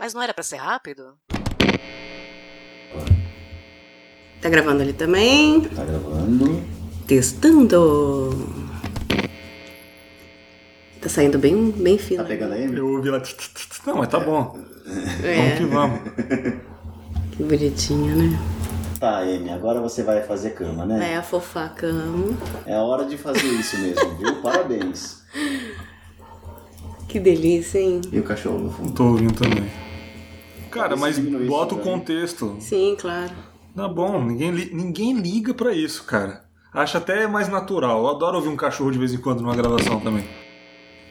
Mas não era pra ser rápido? Tá gravando ali também. Tá gravando. Testando. Tá saindo bem, bem fino. Tá pegando aí? Eu ouvi lá. Não, mas tá bom. Vamos É, que vamos. que bonitinho, né? Tá, Amy, agora você vai fazer cama, né? Vai afofar a cama. É a hora de fazer isso mesmo, viu? Parabéns. Que delícia, hein? E o cachorro no fundo? Tô ouvindo também. Cara, mas bota o também. contexto. Sim, claro. Tá bom, ninguém, li- ninguém liga pra isso, cara. Acho até mais natural. Eu adoro ouvir um cachorro de vez em quando numa gravação também.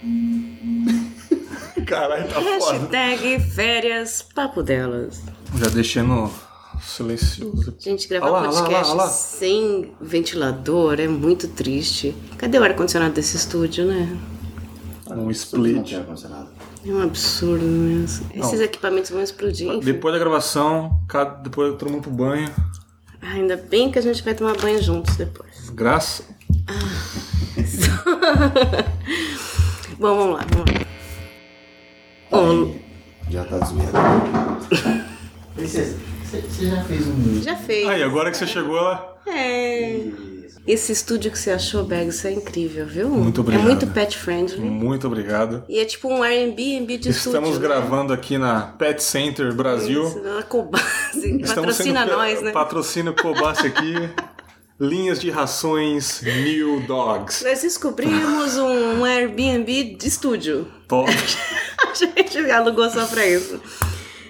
Caralho, tá foda. Hashtag férias papo delas. Já deixei no silencioso. Gente, gravar lá, lá, podcast lá. sem ventilador é muito triste. Cadê o ar-condicionado desse estúdio, né? Um Não split. tem ar-condicionado. É um absurdo mesmo. Esses equipamentos vão explodir. enfim. Depois da gravação, cada- depois todo mundo pro banho. Ah, ainda bem que a gente vai tomar banho juntos depois. Graça. Bom, vamos lá, vamos lá. Ô, Já tá zoeira. Princesa, você você já fez um. já fez. Aí, agora que você chegou lá. É. Esse estúdio que você achou, Bag, isso é incrível, viu? Muito É obrigado. muito pet friendly. Muito obrigado. E é tipo um Airbnb de Estamos estúdio. né? gravando aqui na Pet Center Brasil. Isso, na Cobase. Estamos Patrocina nós, né? Patrocínio Cobase aqui. Linhas de rações New Dogs. Nós descobrimos um Airbnb de estúdio. Top. A gente alugou só pra isso.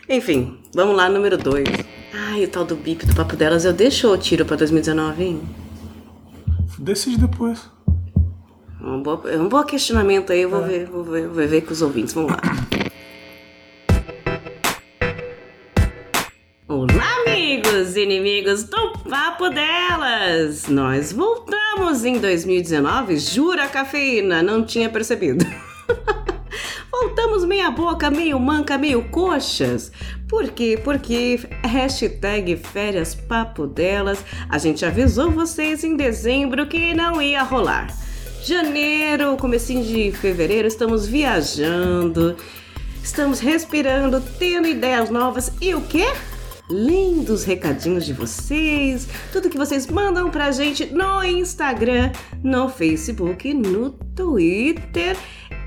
Enfim, vamos lá, número 2. Ai, o tal do bip do papo delas, eu deixo ou tiro pra 2019, hein? Decide depois. É um bom, é um bom questionamento aí, eu vou, ver, vou, ver, vou ver com os ouvintes. Vamos lá. Olá, amigos e inimigos do Papo Delas! Nós voltamos em 2019, jura cafeína, não tinha percebido. Voltamos meia boca, meio manca, meio coxas. Por quê? Porque hashtag férias papo delas, a gente avisou vocês em dezembro que não ia rolar. Janeiro, comecinho de fevereiro, estamos viajando, estamos respirando, tendo ideias novas e o quê? Lendo os recadinhos de vocês, tudo que vocês mandam pra gente no Instagram, no Facebook, no Twitter,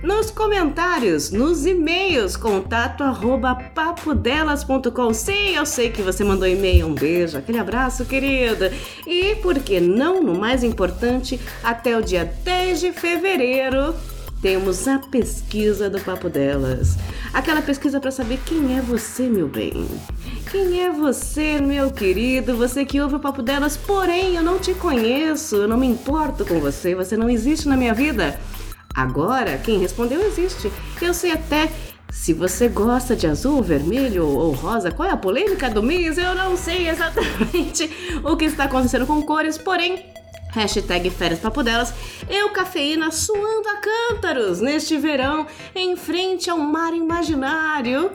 nos comentários, nos e-mails, contato arroba papodelas.com. Sim, eu sei que você mandou e-mail, um beijo, aquele abraço, querida. E por que não, no mais importante, até o dia 10 de fevereiro, temos a pesquisa do Papo Delas. Aquela pesquisa para saber quem é você, meu bem. Quem é você, meu querido? Você que ouve o Papo Delas, porém eu não te conheço, eu não me importo com você, você não existe na minha vida. Agora, quem respondeu existe. Eu sei até se você gosta de azul, vermelho ou rosa, qual é a polêmica do mês? Eu não sei exatamente o que está acontecendo com cores, porém Hashtag férias papo delas, eu cafeína suando a cântaros neste verão em frente ao mar imaginário.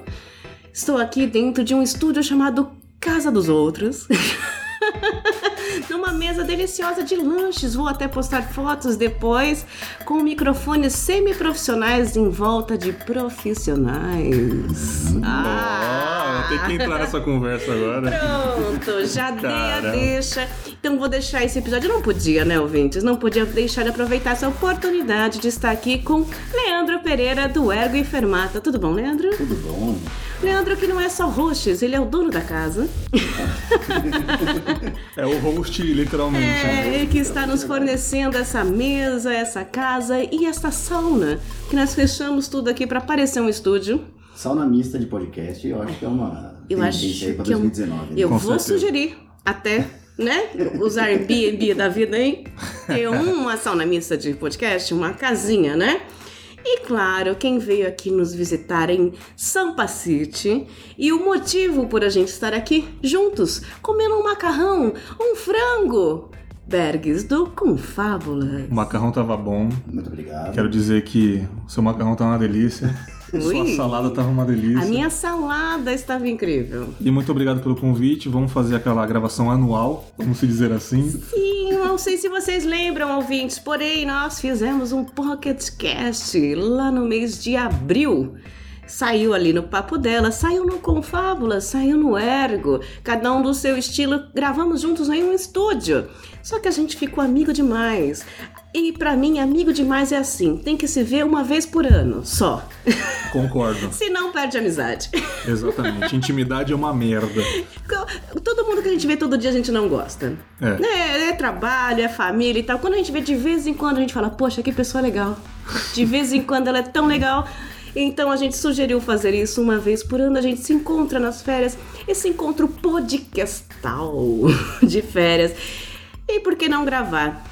Estou aqui dentro de um estúdio chamado Casa dos Outros. Numa mesa deliciosa de lanches, vou até postar fotos depois com microfones semi-profissionais em volta de profissionais. Ah, ter que entrar nessa conversa agora. Pronto, já dei a deixa. Então vou deixar esse episódio. Eu não podia, né, ouvintes? Não podia deixar de aproveitar essa oportunidade de estar aqui com Leandro Pereira do Ergo e Fermata. Tudo bom, Leandro? Tudo bom? Leandro que não é só hosts, ele é o dono da casa. É o host, literalmente. É, ele que está nos fornecendo essa mesa, essa casa e essa sauna. Que nós fechamos tudo aqui para parecer um estúdio. Sauna mista de podcast, eu acho que é uma Eu tendência acho aí pra que é um- 2019. né? Eu Com vou certeza. sugerir até, né? Os Airbnb da vida, hein? Ter uma sauna mista de podcast, uma casinha, né? E claro, quem veio aqui nos visitar em Sampa City e o motivo por a gente estar aqui juntos, comendo um macarrão, um frango. Bergs do Confábulas. O macarrão tava bom. Muito obrigado. Quero dizer que o seu macarrão tá uma delícia. Sua Ui. salada tava uma delícia. A minha salada estava incrível. E muito obrigado pelo convite. Vamos fazer aquela gravação anual, vamos se dizer assim. Sim, não sei se vocês lembram, ouvintes, porém nós fizemos um Pocket Cast lá no mês de abril. Saiu ali no Papo Dela, saiu no Confábula, saiu no Ergo, cada um do seu estilo, gravamos juntos em um estúdio. Só que a gente ficou amigo demais. E pra mim, amigo demais é assim, tem que se ver uma vez por ano, só. Concordo. Senão perde a amizade. Exatamente. Intimidade é uma merda. Todo mundo que a gente vê todo dia a gente não gosta. É. É, é trabalho, é família e tal. Quando a gente vê de vez em quando, a gente fala, poxa, que pessoa legal. De vez em quando ela é tão legal. Então a gente sugeriu fazer isso uma vez por ano. A gente se encontra nas férias. Esse encontro podcastal de férias. E por que não gravar?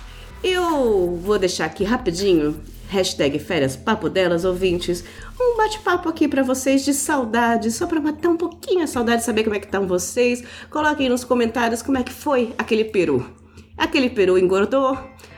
Eu vou deixar aqui rapidinho. Hashtag férias papo delas, ouvintes. Um bate-papo aqui pra vocês de saudade, só pra matar um pouquinho a saudade, saber como é que estão vocês. Coloquem nos comentários como é que foi aquele peru. Aquele peru engordou?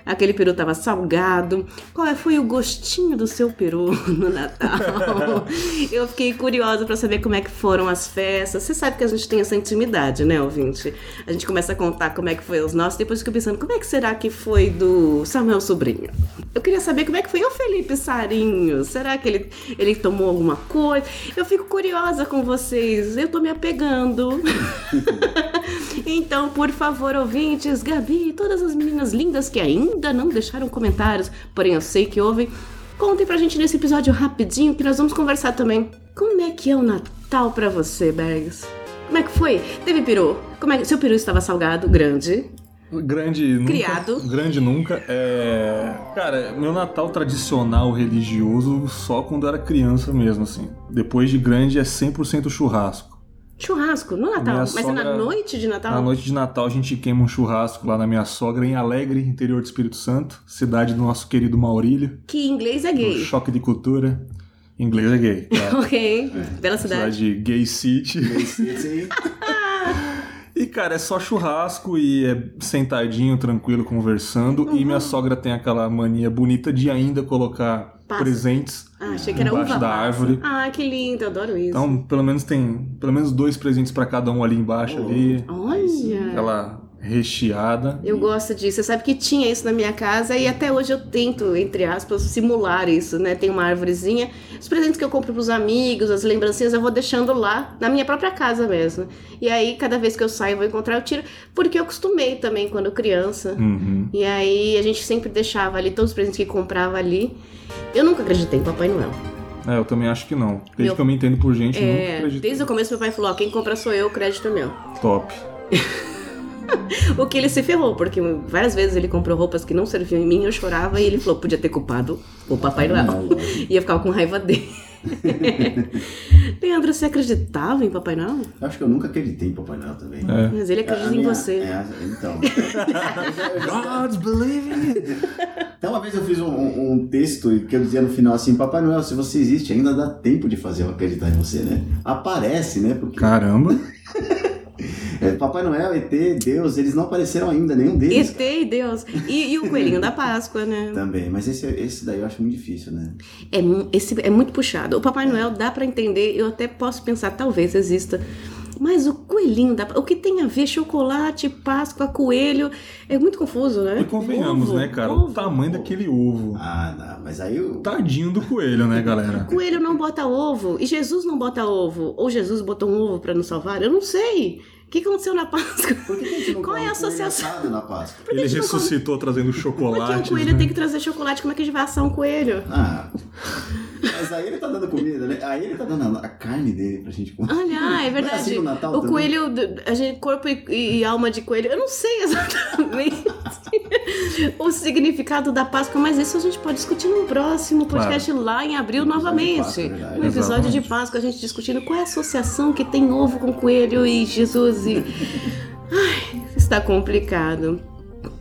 Aquele peru tava salgado? Qual é- foi o gostinho do seu peru no Natal? Eu fiquei curiosa pra saber como é que foram as festas. Você sabe que a gente tem essa intimidade, né, ouvinte? A gente começa a contar como é que foi os nossos, depois fica pensando como é que será que foi do Samuel Sobrinho. Eu queria saber como é que foi o Felipe Sarinho. Será que ele, ele tomou alguma coisa? Eu fico curiosa com vocês. Eu tô me apegando. Então, por favor, ouvintes, Gabi e todas as meninas lindas que ainda não deixaram comentários, porém eu sei que ouvem, contem pra gente nesse episódio rapidinho que nós vamos conversar também. Como é que é o Natal pra você, Bergs? Como é que foi? Teve peru? Como é que seu peru estava salgado, grande? Grande nunca. Criado. Grande nunca. É. Cara, meu Natal tradicional religioso só quando eu era criança mesmo, assim. Depois de grande é 100% churrasco. Churrasco no Natal, Minha mas é na sogra- noite de Natal? Na noite de Natal a gente queima um churrasco lá na minha sogra em Alegre, interior do Espírito Santo, cidade do nosso querido Maurílio. Que em inglês é gay. Choque de cultura. Inglês é gay. Claro. Ok, bela cidade. Cidade Gay City. Esse E, cara, é só churrasco e é sentadinho, tranquilo, conversando. E minha sogra tem aquela mania bonita de ainda colocar Passa. presentes Ah, achei que era embaixo uva da passa. árvore. Ah, que lindo, eu adoro isso. Então, pelo menos tem pelo menos dois presentes pra cada um ali embaixo, ali. Olha. Aquela recheada. Eu gosto disso. Você sabe que tinha isso na minha casa e até hoje eu tento, entre aspas, simular isso, né? Tem uma árvorezinha. Os presentes que eu compro pros amigos, as lembrancinhas, eu vou deixando lá, na minha própria casa mesmo. E aí, cada vez que eu saio, eu vou encontrar, eu tiro. Porque eu acostumei também quando criança. Uhum. E aí, a gente sempre deixava ali todos os presentes que comprava ali. Eu nunca acreditei em Papai Noel. É, eu também acho que não. Desde Meu- que eu me entendo por gente, eu nunca É, acredito. desde o começo, meu pai falou: ó, quem compra sou eu, o crédito é meu. Top. O que ele se ferrou, porque várias vezes ele comprou roupas que não serviam em mim, eu chorava e ele falou: podia ter culpado o Papai Noel. Não, lógico. E eu ficava com raiva dele. Leandro, você acreditava em Papai Noel? Eu acho que eu nunca acreditei em Papai Noel também. É. Mas ele A acredita em minha- você. é, então. God's believing. Então, uma vez eu fiz um, um- um texto que eu dizia no final assim: Papai Noel, se você existe, ainda dá tempo de fazer eu acreditar em você, né? Aparece, né? Porque Caramba. É, Papai Noel, ET, Deus, eles não apareceram ainda, nenhum deles. ET e Deus. E, e o coelhinho da Páscoa, né? Também, mas esse, esse daí eu acho muito difícil, né? É, esse é muito puxado. O Papai Noel dá pra entender, eu até posso pensar, talvez exista. Mas o coelhinho da o que tem a ver chocolate, Páscoa, coelho, é muito confuso, né? E convenhamos, Ovo, né, cara? ovo. O tamanho daquele ovo. Ah, não, mas aí eu. Tadinho do coelho, né, galera? Coelho não bota ovo e Jesus não bota ovo. Ou Jesus botou um ovo pra nos salvar? Eu não sei. O que aconteceu na Páscoa? Por que, que a gente não Qual é a associação? na Páscoa? que Ele não come- ressuscitou trazendo chocolate. o coelho tem que trazer chocolate, como é que a gente vai assar um coelho? Ah, mas aí ele tá dando comida, né? Aí ele tá dando a carne dele pra gente comer. Olha, ah, é é assim verdade. no Natal o também? coelho, a gente, corpo e, e alma de coelho, eu não sei exatamente. o significado da Páscoa, mas isso a gente pode discutir no próximo podcast lá em abril de novamente. Páscoa, é um episódio de. Páscoa, a gente discutindo qual é a associação que tem ovo com coelho e Jesus e. Ai, está complicado.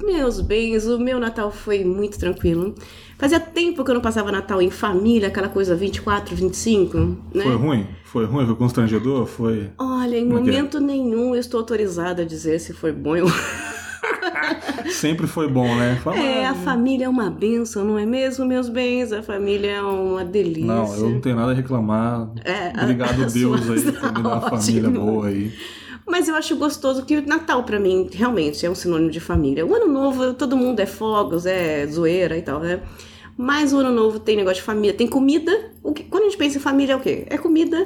Meus bens, o meu Natal foi muito tranquilo. Fazia tempo que eu não passava Natal em família, aquela coisa 24, 25, né? Foi ruim? Foi ruim? Foi constrangedor? Foi. Olha, em Como é é? momento nenhum eu estou autorizada a dizer se foi bom ou Sempre foi bom, né? Fala, É, a família é uma benção, não é mesmo, meus bens? A família é uma delícia. Não, eu não tenho nada a reclamar. É, a- Obrigado, as Deus, suas aí, por me dar uma tá família boa aí. Mas eu acho gostoso que o Natal, pra mim, realmente é um sinônimo de família. O Ano Novo, todo mundo é fogos, é zoeira e tal, né? Mas o Ano Novo tem negócio de família, tem comida. O que, quando a gente pensa em família, é o quê? É comida,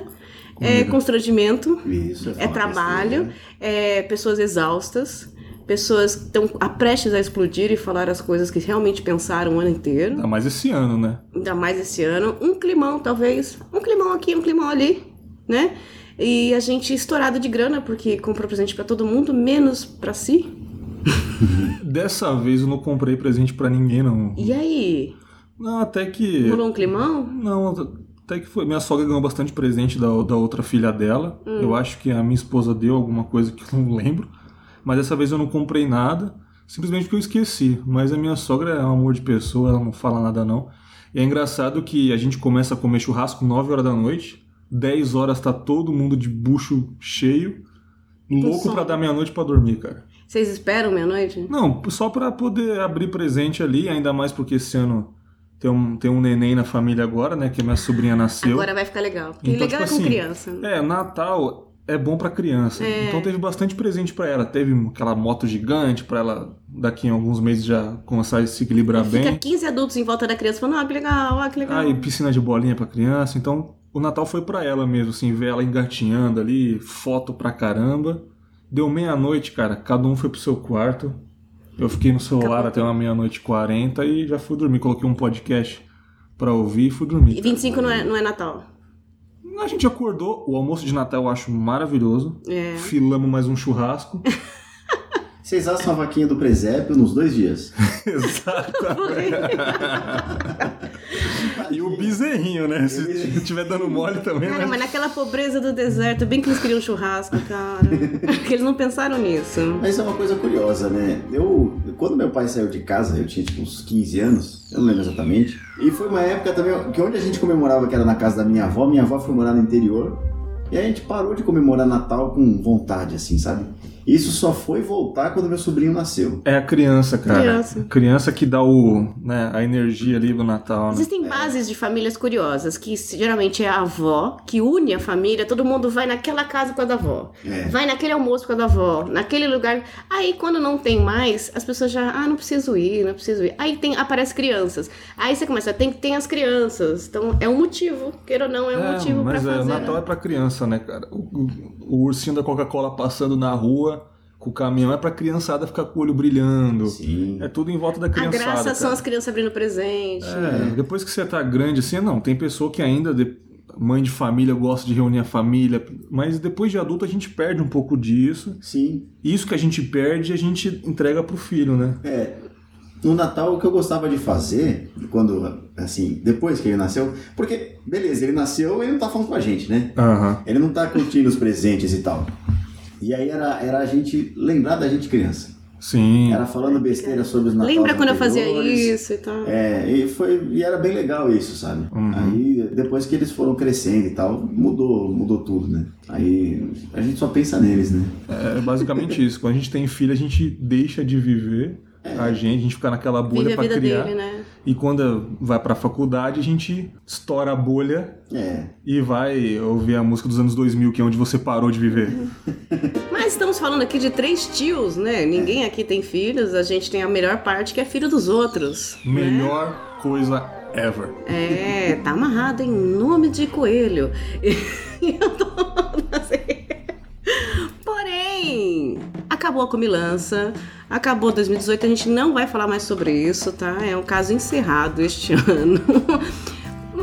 é Comida. constrangimento, Isso, é falar trabalho, é pessoas exaustas, pessoas estão a prestes a explodir e falar as coisas que realmente pensaram o ano inteiro. Ainda mais esse ano, né? ainda mais esse ano, um climão talvez, um climão aqui, um climão ali, né? E a gente estourado de grana porque comprou presente pra todo mundo, menos pra si. Dessa vez eu não comprei presente pra ninguém, não. E aí, Não, até que. rolou um climão? Não, até que foi. Minha sogra ganhou bastante presente da, da outra filha dela. Hum. Eu acho que a minha esposa deu alguma coisa que eu não lembro. Mas dessa vez eu não comprei nada. Simplesmente porque eu esqueci. Mas a minha sogra é um amor de pessoa, ela não fala nada não. E é engraçado que a gente começa a comer churrasco 9 horas da noite. 10 horas tá todo mundo de bucho cheio. Louco sono. pra dar meia-noite pra dormir, cara. Vocês esperam meia-noite? Não, só pra poder abrir presente ali, ainda mais porque esse ano tem um, tem um neném na família agora, né? Que a minha sobrinha nasceu. Agora vai ficar legal. Porque Então, legal tipo é com assim, criança. É, Natal é bom pra criança. É. Então teve bastante presente pra ela. Teve aquela moto gigante pra ela daqui em alguns meses já começar a se equilibrar Fica bem. 15 adultos em volta da criança falando, ah, que legal, ah, que legal. Ah, e piscina de bolinha pra criança. Então o Natal foi pra ela mesmo, assim, ver ela engatinhando ali, foto pra caramba. Deu meia-noite, cara. Cada um foi pro seu quarto. Eu fiquei no celular Acabou. até uma meia-noite e quarenta e já fui dormir. Coloquei um podcast pra ouvir e fui dormir. E 25 não é, não é Natal. A gente acordou, o almoço de Natal eu acho maravilhoso. É. Filamos mais um churrasco. Vocês assam a vaquinha do presépio nos dois dias. Exato. e o bezerrinho, né? Se estiver dando mole também, Cara, né? mas naquela pobreza do deserto, bem que eles queriam churrasco, cara. que eles não pensaram nisso. Mas isso é uma coisa curiosa, né? Eu, quando meu pai saiu de casa, eu tinha tipo uns 15 anos, eu não lembro exatamente. E foi uma época também que onde a gente comemorava, que era na casa da minha avó, minha avó foi morar no interior. E a gente parou de comemorar Natal com vontade, assim, sabe? Isso só foi voltar quando meu sobrinho nasceu. É a criança, cara. Criança. Criança que dá o, né, a energia ali do Natal, né? Existem bases de famílias curiosas, que geralmente é a avó, que une a família, todo mundo vai naquela casa com a da avó. É. Vai naquele almoço com a da avó, naquele lugar. Aí quando não tem mais, as pessoas já, ah, não preciso ir, não preciso ir. Aí tem, aparece crianças. Aí você começa, tem que ter as crianças. Então é um motivo, queira ou não, é um motivo pra mas é, fazer. Natal é né? pra criança, né, cara? O, o- o ursinho da Coca-Cola passando na rua o caminhão é pra criançada ficar com o olho brilhando. Sim. É tudo em volta da A criançada. graça são cara. as crianças abrindo presente. É, depois que você tá grande assim, não, tem pessoa que ainda, de- mãe de família, gosta de reunir a família, mas depois de adulto a gente perde um pouco disso. Sim. E isso que a gente perde, a gente entrega pro filho, né? É. No Natal, o que eu gostava de fazer, quando, assim, depois que ele nasceu, porque, beleza, ele nasceu e ele não tá falando com a gente, né? Aham. Ele não tá curtindo os presentes e tal. E aí era, era a gente lembrar da gente criança. Sim. Era falando besteira sobre os Natais Lembra quando eu fazia isso e tal? É, e, foi, e era bem legal isso, sabe? Uhum. Aí, depois que eles foram crescendo e tal, mudou, mudou tudo, né? Aí a gente só pensa neles, né? É basicamente isso. Quando a gente tem filho, a gente deixa de viver a gente, a gente fica naquela bolha a vida criar. dele, né? E quando vai pra faculdade, a gente estoura a bolha É. e vai ouvir a música dos anos 2000, que é onde você parou de viver. Mas estamos falando aqui de três tios, né? Ninguém aqui tem filhos, a gente tem a melhor parte que é filho dos outros. né? Melhor coisa ever. É, tá amarrado em nome de coelho. E eu tô assim. Porém, acabou a comilança, acabou 2018, a gente não vai falar mais sobre isso, tá? É um caso encerrado este ano.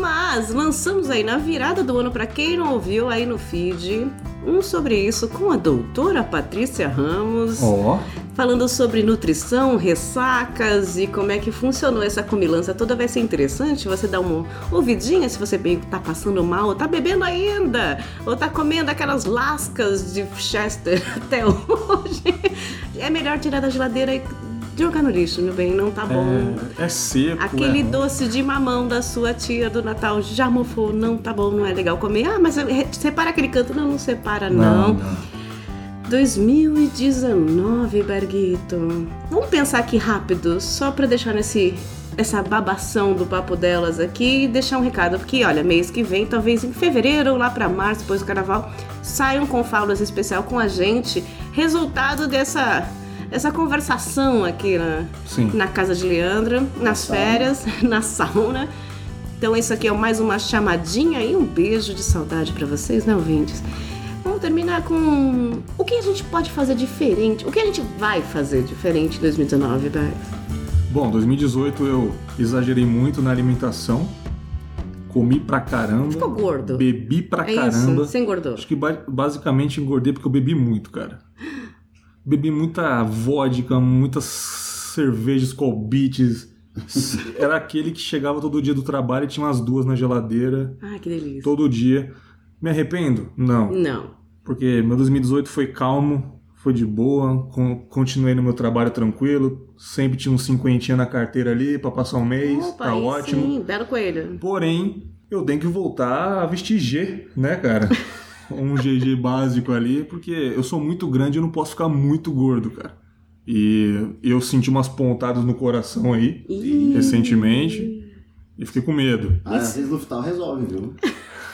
Mas lançamos aí na virada do ano, para quem não ouviu aí no feed, um sobre isso com a doutora Patrícia Ramos. Ó, falando sobre nutrição, ressacas e como é que funcionou essa comilança toda. Vai ser interessante você dar uma ouvidinha se você tá passando mal, ou tá bebendo ainda, ou tá comendo aquelas lascas de Chester até hoje. É melhor tirar da geladeira e jogar no lixo, meu bem, não tá bom. É, é seco. Aquele é... doce de mamão da sua tia do Natal já mofou, não tá bom, não é legal comer. Ah, mas separa aquele canto. Não, não separa, não. não. não. 2019, Berguito. Vamos pensar aqui rápido, só para deixar nesse essa babação do papo delas aqui e deixar um recado, porque olha, mês que vem, talvez em fevereiro ou lá para março, depois do carnaval, saiam com Fábulas especial com a gente, resultado dessa essa conversação aqui na, na casa de Leandra, nas férias, na sauna. Então isso aqui é mais uma chamadinha e um beijo de saudade para vocês, né, ouvintes? Vamos terminar com o que a gente pode fazer diferente, o que a gente vai fazer diferente em 2019, Bex? Bom, 2018 eu exagerei muito na alimentação, comi pra caramba. Ficou gordo. Bebi pra é caramba. Isso, você engordou. Acho que basicamente engordei porque eu bebi muito, cara bebi muita vodka, muitas cervejas colbites. Era aquele que chegava todo dia do trabalho e tinha umas duas na geladeira. Ah, que delícia. Todo dia. Me arrependo? Não. Não. Porque meu 2018 foi calmo, foi de boa, continuei no meu trabalho tranquilo, sempre tinha uns cinquentinha na carteira ali para passar um mês, Opa, tá ótimo. Sim, belo coelho. Porém, eu tenho que voltar a vestir G, né, cara? um GG básico ali, porque eu sou muito grande e não posso ficar muito gordo, cara. E eu senti umas pontadas no coração aí, Ih. recentemente, e fiquei com medo. Ah, às vezes no final resolve, viu?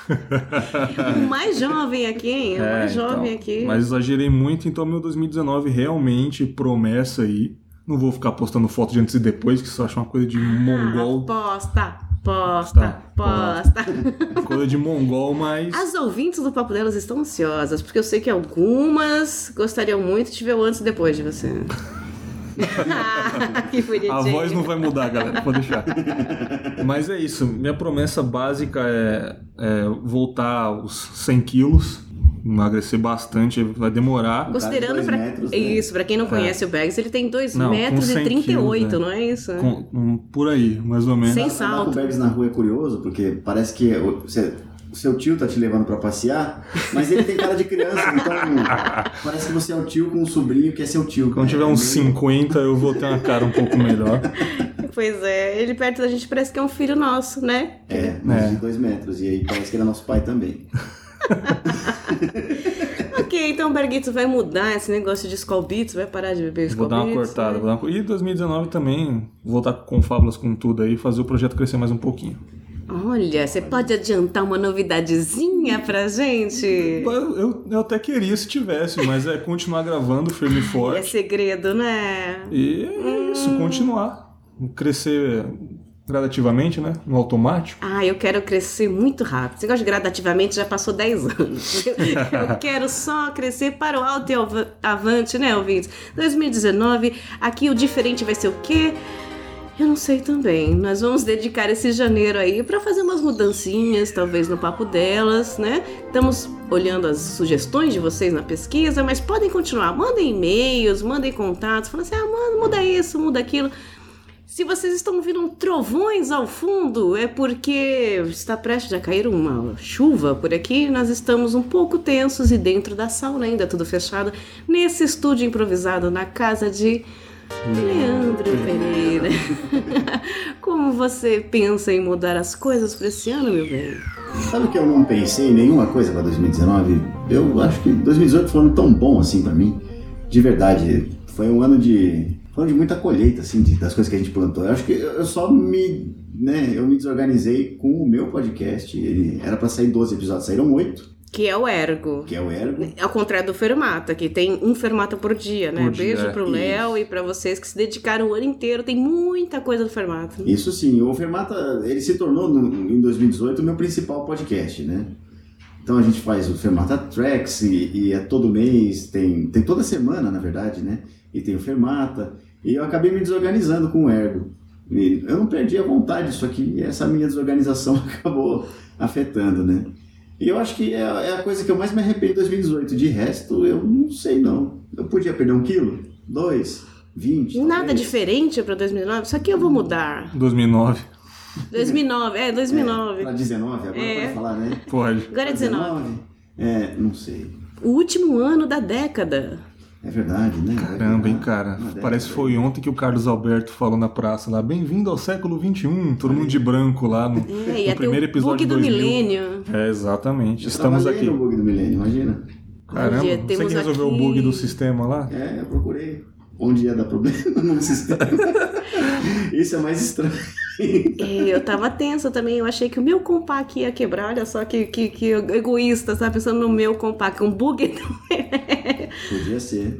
o mais jovem aqui, hein? O é, mais jovem então, aqui. Mas exagerei muito, então meu 2019 realmente promessa aí. Não vou ficar postando foto de antes e depois, que isso acha uma coisa de ah, mongol. Posta! Posta, posta. Coisa de mongol, mas. As ouvintes do Papo Delas estão ansiosas, porque eu sei que algumas gostariam muito de ver o antes e depois de você. que bonitinho. A voz não vai mudar, galera, pode deixar. Mas é isso, minha promessa básica é, é voltar aos 100 quilos emagrecer bastante, vai demorar. Considerando para né? isso, para quem não é. conhece é. o Bags, ele tem 2 metros e 38, quilos, né? não é isso? Com, um, por aí, mais ou menos. Sem salto. O Bags na rua é curioso, porque parece que você o seu tio tá te levando para passear, mas ele tem cara de criança, então parece que você é o tio com um sobrinho que é seu tio. Quando tiver uns 50, eu vou ter uma cara um pouco melhor. Pois é, ele perto da gente parece que é um filho nosso, né? É, mais é. de dois metros, e aí parece que ele é nosso pai também. ok, então o Berguito vai mudar esse negócio de Skull Beats, vai parar de beber Skull Vou dar uma cortada. Né? Vou dar uma... E 2019 também, voltar com Fábulas com tudo aí, fazer o projeto crescer mais um pouquinho. Olha, você pode adiantar uma novidadezinha pra gente? Eu, eu, eu, até queria se tivesse, mas é continuar gravando firme e forte. É segredo, né? E é isso, hum. continuar. Crescer gradativamente, né? No automático. Ah, eu quero crescer muito rápido. Você gosta de gradativamente, já passou 10 anos. eu quero só crescer para o alto e avante, né, ouvintes? 2019, aqui o diferente vai ser o quê? Eu não sei também. Nós vamos dedicar esse janeiro aí para fazer umas mudancinhas, talvez no papo delas, né? Estamos olhando as sugestões de vocês na pesquisa, mas podem continuar. Mandem e-mails, mandem contatos, falando assim: ah, mano, muda isso, muda aquilo. Se vocês estão ouvindo trovões ao fundo, é porque está prestes a cair uma chuva por aqui. Nós estamos um pouco tensos e dentro da sauna, ainda tudo fechado, nesse estúdio improvisado na casa de Leandro Pereira. Como você pensa em mudar as coisas para esse ano, meu bem? Sabe que eu não pensei em nenhuma coisa para 2019? Eu acho que 2018 foi um ano tão bom assim para mim. De verdade, foi um ano de falando de muita colheita, assim, de, das coisas que a gente plantou. Eu acho que eu só me, né, eu me desorganizei com o meu podcast. Ele era para sair 12 episódios, saíram 8. Que é o Ergo. Que é o Ergo. Ao contrário do Fermata, que tem um Fermata por dia, né? Por Beijo dia. pro Léo e para vocês que se dedicaram o ano inteiro. Tem muita coisa do Fermata. Isso sim. O Fermata, ele se tornou, no, em 2018, o meu principal podcast, né? Então a gente faz o Fermata Tracks e, e é todo mês, tem, tem toda semana, na verdade, né? E tem o Fermata. E eu acabei me desorganizando com o Ergo. E eu não perdi a vontade, só que essa minha desorganização acabou afetando, né? E eu acho que é, é a coisa que eu mais me arrependo em 2018. De resto, eu não sei não. Eu podia perder um quilo? Dois? Vinte? Nada talvez. diferente pra 2009? Isso aqui eu vou mudar. 2009. 2009, é, 2009. Pra 19, agora É. pode falar, né? Pode. Agora é 19. É, não sei. O último ano da década. É verdade, né? Caramba, hein, cara. Parece que aí. foi ontem que o Carlos Alberto falou na praça lá. Bem-vindo ao século XXI. Todo mundo de branco lá no, É, no primeiro o episódio do 2000. milênio. É, exatamente. Eu Estamos aqui. no bug do milênio, imagina. Caramba, Dia, você temos que resolveu aqui- o bug do sistema lá? É, eu procurei. Onde ia dar problema no sistema. Isso é mais estranho. É, eu tava tensa também, eu achei que o meu compact ia quebrar, olha só que, que, que egoísta, sabe? Pensando no meu compact, um bug. Podia ser.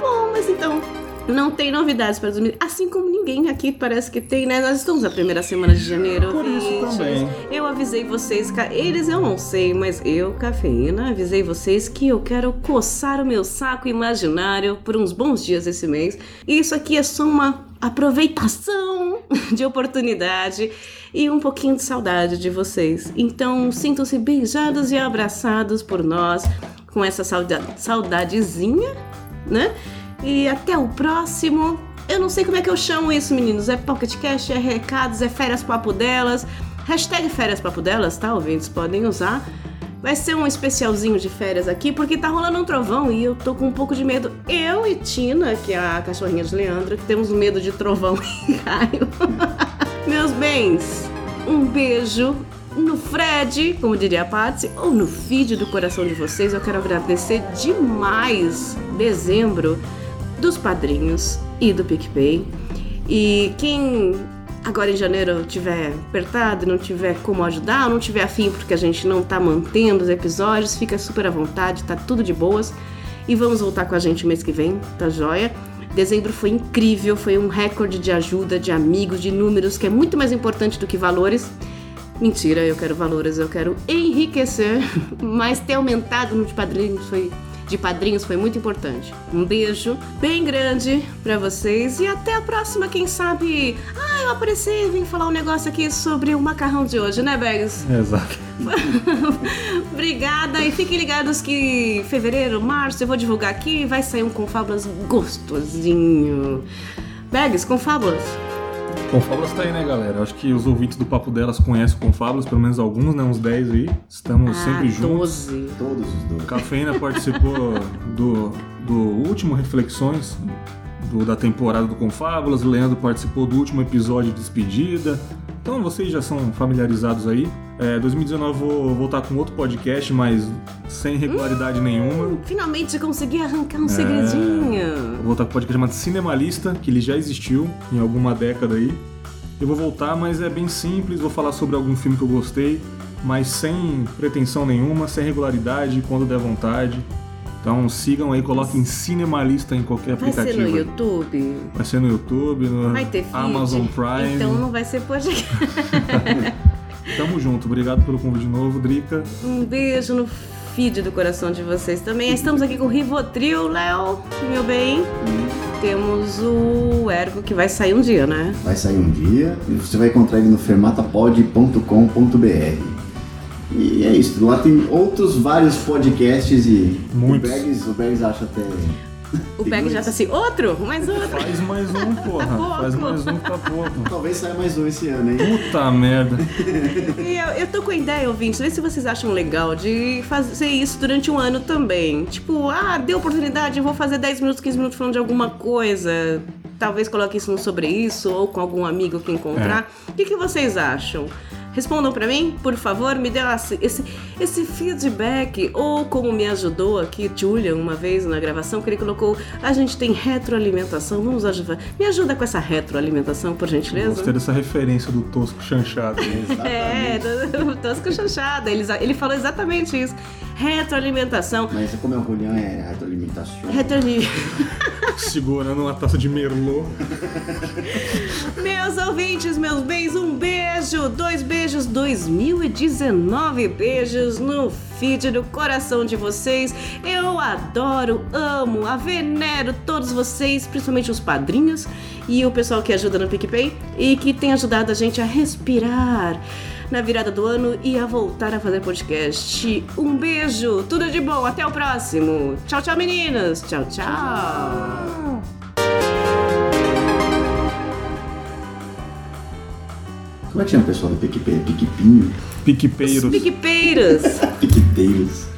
Bom, mas então, não tem novidades para 2000. Assim como ninguém aqui parece que tem, né? Nós estamos na primeira semana de janeiro. Por isso ouvintes. também. Eu avisei vocês, eles eu não sei, mas eu, cafeína, avisei vocês que eu quero coçar o meu saco imaginário por uns bons dias esse mês. E isso aqui é só uma aproveitação de oportunidade e um pouquinho de saudade de vocês. Então, sintam-se beijados e abraçados por nós com essa sauda saudadezinha, né? E até o próximo. Eu não sei como é que eu chamo isso, meninos. É Pocket Cash, é recados, é férias papo delas. Hashtag férias papo delas, tá? Ouvintes podem usar. Vai ser um especialzinho de férias aqui, porque tá rolando um trovão e eu tô com um pouco de medo. Eu e Tina, que é a cachorrinha de Leandro, que temos medo de trovão e raio. Meus bens, um beijo no Fred, como diria a Patsy, ou no feed do coração de vocês. Eu quero agradecer demais dezembro dos padrinhos e do PicPay. E quem agora em janeiro tiver apertado não tiver como ajudar, ou não tiver afim porque a gente não tá mantendo os episódios, fica super à vontade, tá tudo de boas. E vamos voltar com a gente mês que vem, tá joia? Dezembro foi incrível, foi um recorde de ajuda, de amigos, de números, que é muito mais importante do que valores. Mentira, eu quero valores, eu quero enriquecer, mas ter aumentado no de padrinhos foi de padrinhos foi muito importante. Um beijo bem grande pra vocês e até a próxima, quem sabe. Ah, eu apareci e vim falar um negócio aqui sobre o macarrão de hoje, né, Bags? Exato. Obrigada e fiquem ligados que fevereiro, março eu vou divulgar aqui e vai sair um Confábulas gostosinho. Bags, Confábulas. Confábulas tá aí, né, galera? Acho que os ouvintes do Papo Delas conhecem o Confábulas, pelo menos alguns, né? Uns 10 aí. Estamos sempre juntos. 12. Todos os dois. Cafeína participou do, do último Reflexões do- da temporada do Confábulas. O Leandro participou do último episódio de Despedida. Então vocês já são familiarizados aí. É, 2019 vou voltar com outro podcast, mas sem regularidade nenhuma. Finalmente consegui arrancar um É. segredinho. Vou voltar com um podcast chamado Cinemalista, que ele já existiu em alguma década aí. Eu vou voltar, mas é bem simples, vou falar sobre algum filme que eu gostei, mas sem pretensão nenhuma, sem regularidade, quando der vontade. Então sigam aí, coloquem Cinemalista em qualquer Vai ser aplicativo. no aí. YouTube? Vai ser no YouTube, no Vai ter feed? Amazon Prime. Então não vai ser podcast. Tamo junto, obrigado pelo convite de novo, Drica. Um beijo no feed do coração de vocês também. Estamos aqui com o Rivotril, Léo, meu bem. Temos o Ergo que vai sair um dia, né? Vai sair um dia e você vai encontrar ele no fermatapod.com.br. E é isso, lá tem outros vários podcasts e Muitos. o Bergs, o Bergs acha até. O Bag já tá assim, outro, mais outro. Faz mais um, porra. pouco. Faz mais um, tá pouco. Talvez saia mais um esse ano, hein? Puta merda. E eu, eu tô com a ideia, ouvintes, vê se vocês acham legal de fazer isso durante um ano também. Tipo, ah, deu oportunidade, eu vou fazer 10 minutos, 15 minutos falando de alguma coisa. Talvez coloque isso no sobre isso, ou com algum amigo que encontrar. O que, que vocês acham? Respondam pra mim, por favor, me dê esse, esse, feedback. Ou como me ajudou aqui, Julian, uma vez na gravação, que ele colocou: a gente tem retroalimentação, vamos ajudar. Me ajuda com essa retroalimentação, por gentileza. Gostei dessa referência do tosco chanchado. É, do- tosco chanchada. Ele, ele falou exatamente isso. Retroalimentação. Mas como é o Julian, é retroalimentação. Retroali... Segurando uma taça de merlot. Meus ouvintes, meus bens, um beijo, dois beijos, 2019 beijos no feed do coração de vocês. Eu adoro, amo, a venero todos vocês, principalmente os padrinhos e o pessoal que ajuda no PicPay e que tem ajudado a gente a respirar na virada do ano e a voltar a fazer podcast. Um beijo, tudo de bom, até o próximo. Tchau, tchau, meninas. Tchau, tchau. Como é que chama o pessoal do PicPay? Piquipinho? Piquepeiros. Os piquepeiros. Piqueteiros.